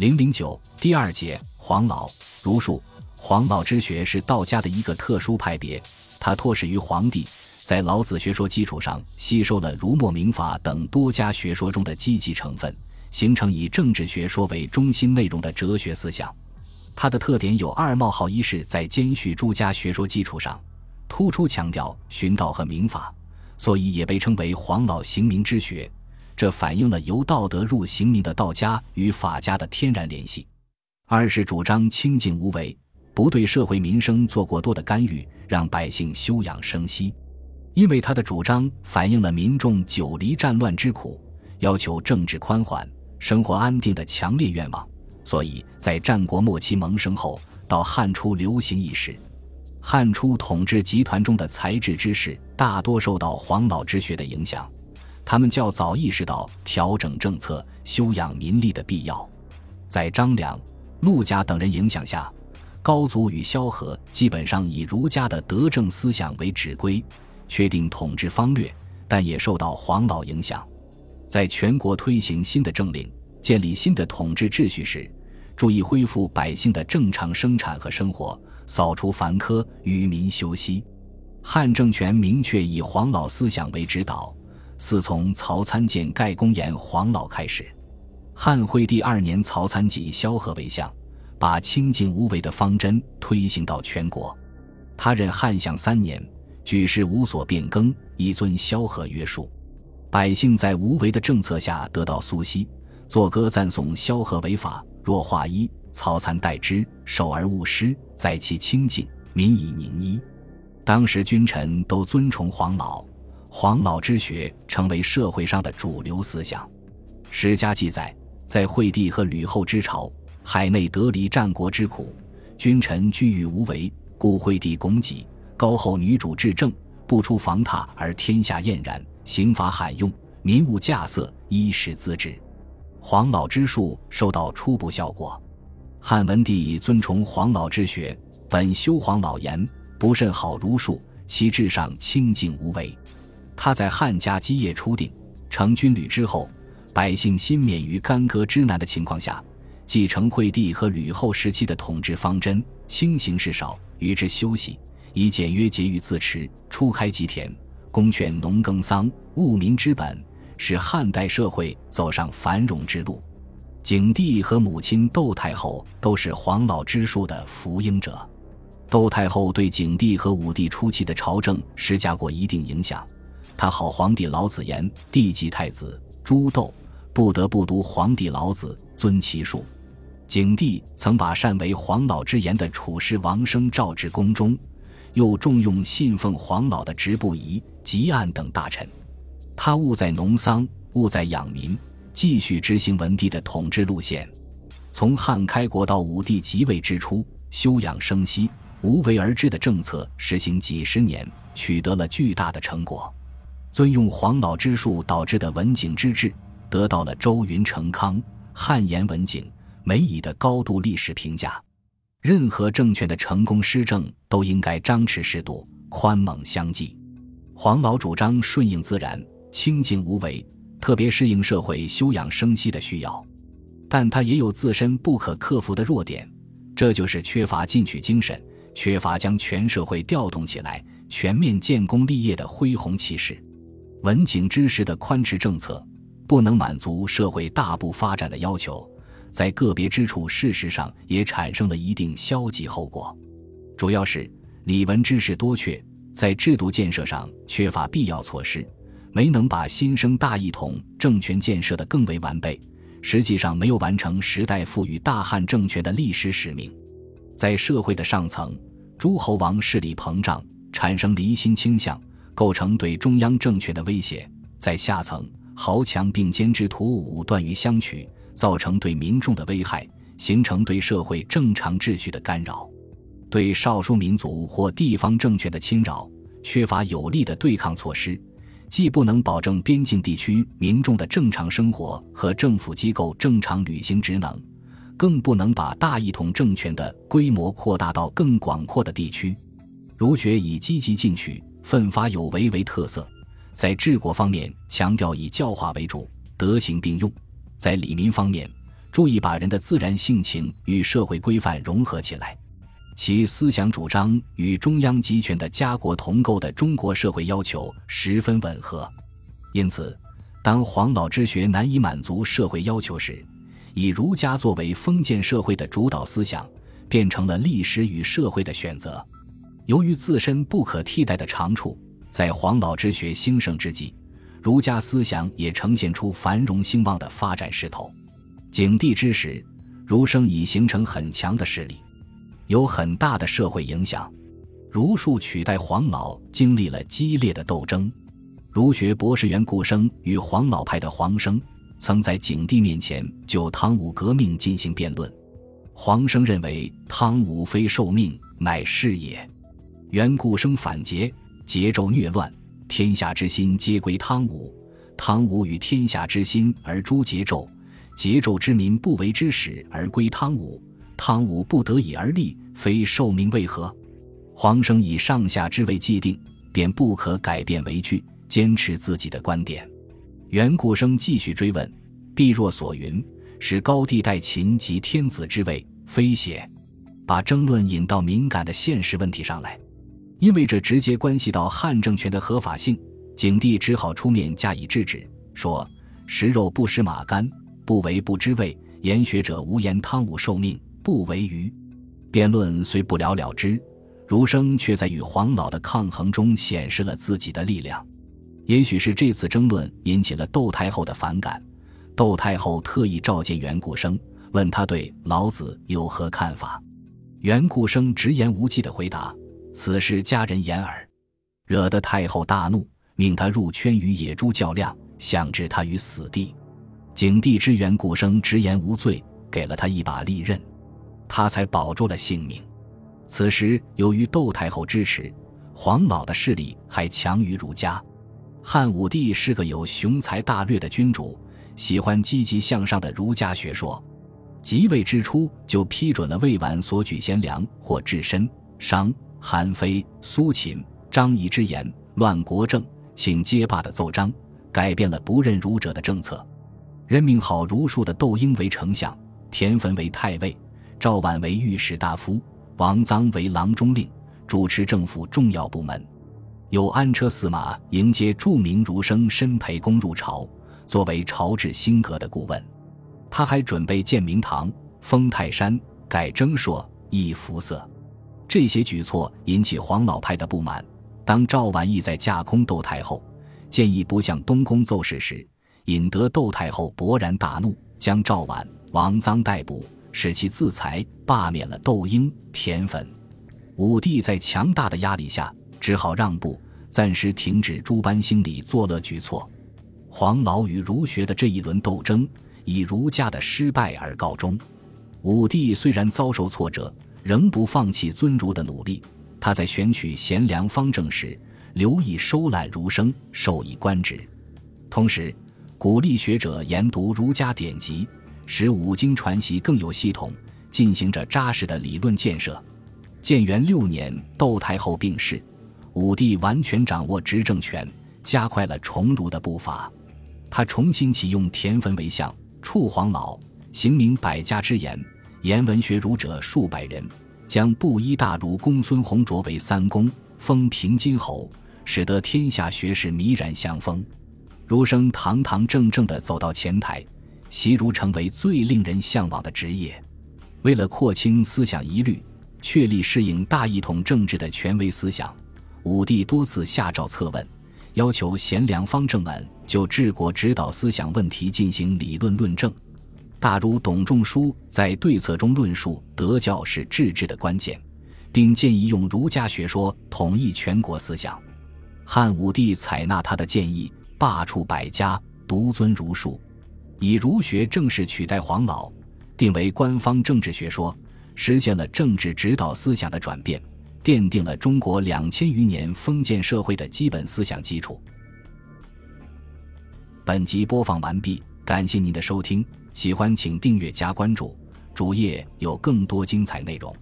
零零九第二节黄老儒术。黄老之学是道家的一个特殊派别，它托始于黄帝，在老子学说基础上吸收了儒墨明法等多家学说中的积极成分，形成以政治学说为中心内容的哲学思想。它的特点有二：冒号一是，在兼续诸家学说基础上，突出强调寻道和明法，所以也被称为黄老行明之学。这反映了由道德入刑名的道家与法家的天然联系。二是主张清静无为，不对社会民生做过多的干预，让百姓休养生息。因为他的主张反映了民众久离战乱之苦，要求政治宽缓、生活安定的强烈愿望。所以在战国末期萌生后，到汉初流行一时。汉初统治集团中的才智之士大多受到黄老之学的影响，他们较早意识到调整政策、修养民力的必要。在张良、陆贾等人影响下，高祖与萧何基本上以儒家的德政思想为指归，确定统治方略，但也受到黄老影响，在全国推行新的政令、建立新的统治秩序时。注意恢复百姓的正常生产和生活，扫除繁苛，与民休息。汉政权明确以黄老思想为指导，似从曹参见盖公言黄老开始。汉惠帝二年，曹参即萧何为相，把清静无为的方针推行到全国。他任汉相三年，举事无所变更，以遵萧何约束，百姓在无为的政策下得到苏息，作歌赞颂萧何为法。若化一，曹参代之，守而勿失，在其清净，民以宁一。当时君臣都尊崇黄老，黄老之学成为社会上的主流思想。史家记载，在惠帝和吕后之朝，海内得离战国之苦，君臣居于无为，故惠帝拱己，高后女主治政，不出房榻而天下晏然，刑罚罕用，民物稼穑，衣食自治。黄老之术收到初步效果，汉文帝以尊崇黄老之学，本修黄老言不甚好儒术，其志上清净无为。他在汉家基业初定，成军旅之后，百姓心免于干戈之难的情况下，继承惠帝和吕后时期的统治方针，轻刑事少，与之休息，以简约节欲自持，初开吉田，公劝农耕桑，务民之本。使汉代社会走上繁荣之路。景帝和母亲窦太后都是黄老之术的福音者。窦太后对景帝和武帝初期的朝政施加过一定影响。他好皇帝老子言：“帝即太子，朱窦不得不读皇帝老子，尊其术。”景帝曾把善为黄老之言的处士王生召至宫中，又重用信奉黄老的直不疑、吉案等大臣。他务在农桑，务在养民，继续执行文帝的统治路线。从汉开国到武帝即位之初，休养生息、无为而治的政策实行几十年，取得了巨大的成果。尊用黄老之术导致的文景之治，得到了周云成康、汉言文景、梅乙的高度历史评价。任何政权的成功施政，都应该张弛适度、宽猛相济。黄老主张顺应自然。清静无为，特别适应社会休养生息的需要，但他也有自身不可克服的弱点，这就是缺乏进取精神，缺乏将全社会调动起来、全面建功立业的恢宏气势。文景之时的宽弛政策不能满足社会大步发展的要求，在个别之处，事实上也产生了一定消极后果，主要是李文知识多缺，在制度建设上缺乏必要措施。没能把新生大一统政权建设得更为完备，实际上没有完成时代赋予大汉政权的历史使命。在社会的上层，诸侯王势力膨胀，产生离心倾向，构成对中央政权的威胁；在下层，豪强并肩之徒武断于相取，造成对民众的危害，形成对社会正常秩序的干扰；对少数民族或地方政权的侵扰，缺乏有力的对抗措施。既不能保证边境地区民众的正常生活和政府机构正常履行职能，更不能把大一统政权的规模扩大到更广阔的地区。儒学以积极进取、奋发有为为特色，在治国方面强调以教化为主、德行并用；在礼民方面，注意把人的自然性情与社会规范融合起来。其思想主张与中央集权的家国同构的中国社会要求十分吻合。因此，当黄老之学难以满足社会要求时，以儒家作为封建社会的主导思想，变成了历史与社会的选择。由于自身不可替代的长处，在黄老之学兴盛之际，儒家思想也呈现出繁荣兴旺的发展势头。景帝之时，儒生已形成很强的势力，有很大的社会影响。儒术取代黄老，经历了激烈的斗争。儒学博士袁固生与黄老派的黄生。曾在景帝面前就汤武革命进行辩论，黄生认为汤武非受命，乃是也。袁固生反诘：桀纣虐乱，天下之心皆归汤武；汤武与天下之心而诛桀纣，桀纣之民不为之使而归汤武，汤武不得已而立，非受命为何？黄生以上下之位既定，便不可改变为据，坚持自己的观点。袁固生继续追问：“必若所云，是高帝代秦及天子之位，非邪？”把争论引到敏感的现实问题上来，因为这直接关系到汉政权的合法性。景帝只好出面加以制止，说：“食肉不食马肝，不为不知味。言学者无言汤武受命，不为愚。”辩论虽不了了之，儒生却在与黄老的抗衡中显示了自己的力量。也许是这次争论引起了窦太后的反感，窦太后特意召见袁固生，问他对老子有何看法。袁固生直言无忌地回答：“此事家人言耳。”惹得太后大怒，命他入圈与野猪较量，想置他于死地。景帝知袁固生直言无罪，给了他一把利刃，他才保住了性命。此时，由于窦太后支持，黄老的势力还强于儒家。汉武帝是个有雄才大略的君主，喜欢积极向上的儒家学说。即位之初，就批准了魏婉所举贤良或治身、商、韩非、苏秦、张仪之言，乱国政，请皆罢的奏章，改变了不认儒者的政策，任命好儒术的窦婴为丞相，田汾为太尉，赵绾为御史大夫，王臧为郎中令，主持政府重要部门。有安车驷马迎接著名儒生申培公入朝，作为朝治兴革的顾问。他还准备建明堂、封泰山、改征朔、易服色。这些举措引起黄老派的不满。当赵婉意在架空窦太后，建议不向东宫奏事时，引得窦太后勃然大怒，将赵婉、王臧逮捕，使其自裁，罢免了窦婴、田汾。武帝在强大的压力下。只好让步，暂时停止诸般心理作乐举措。黄老与儒学的这一轮斗争以儒家的失败而告终。武帝虽然遭受挫折，仍不放弃尊儒的努力。他在选取贤良方正时，留意收揽儒生，授以官职，同时鼓励学者研读儒家典籍，使五经传习更有系统，进行着扎实的理论建设。建元六年，窦太后病逝。武帝完全掌握执政权，加快了崇儒的步伐。他重新启用田汾为相，处黄老，行明百家之言，言文学儒者数百人，将布衣大儒公孙弘卓为三公，封平津侯，使得天下学士弥然相风。儒生堂堂正正地走到前台，习儒成为最令人向往的职业。为了廓清思想疑虑，确立适应大一统政治的权威思想。武帝多次下诏策问，要求贤良方正们就治国指导思想问题进行理论论证。大儒董仲舒在对策中论述德教是治治的关键，并建议用儒家学说统一全国思想。汉武帝采纳他的建议，罢黜百家，独尊儒术，以儒学正式取代黄老，定为官方政治学说，实现了政治指导思想的转变。奠定了中国两千余年封建社会的基本思想基础。本集播放完毕，感谢您的收听，喜欢请订阅加关注，主页有更多精彩内容。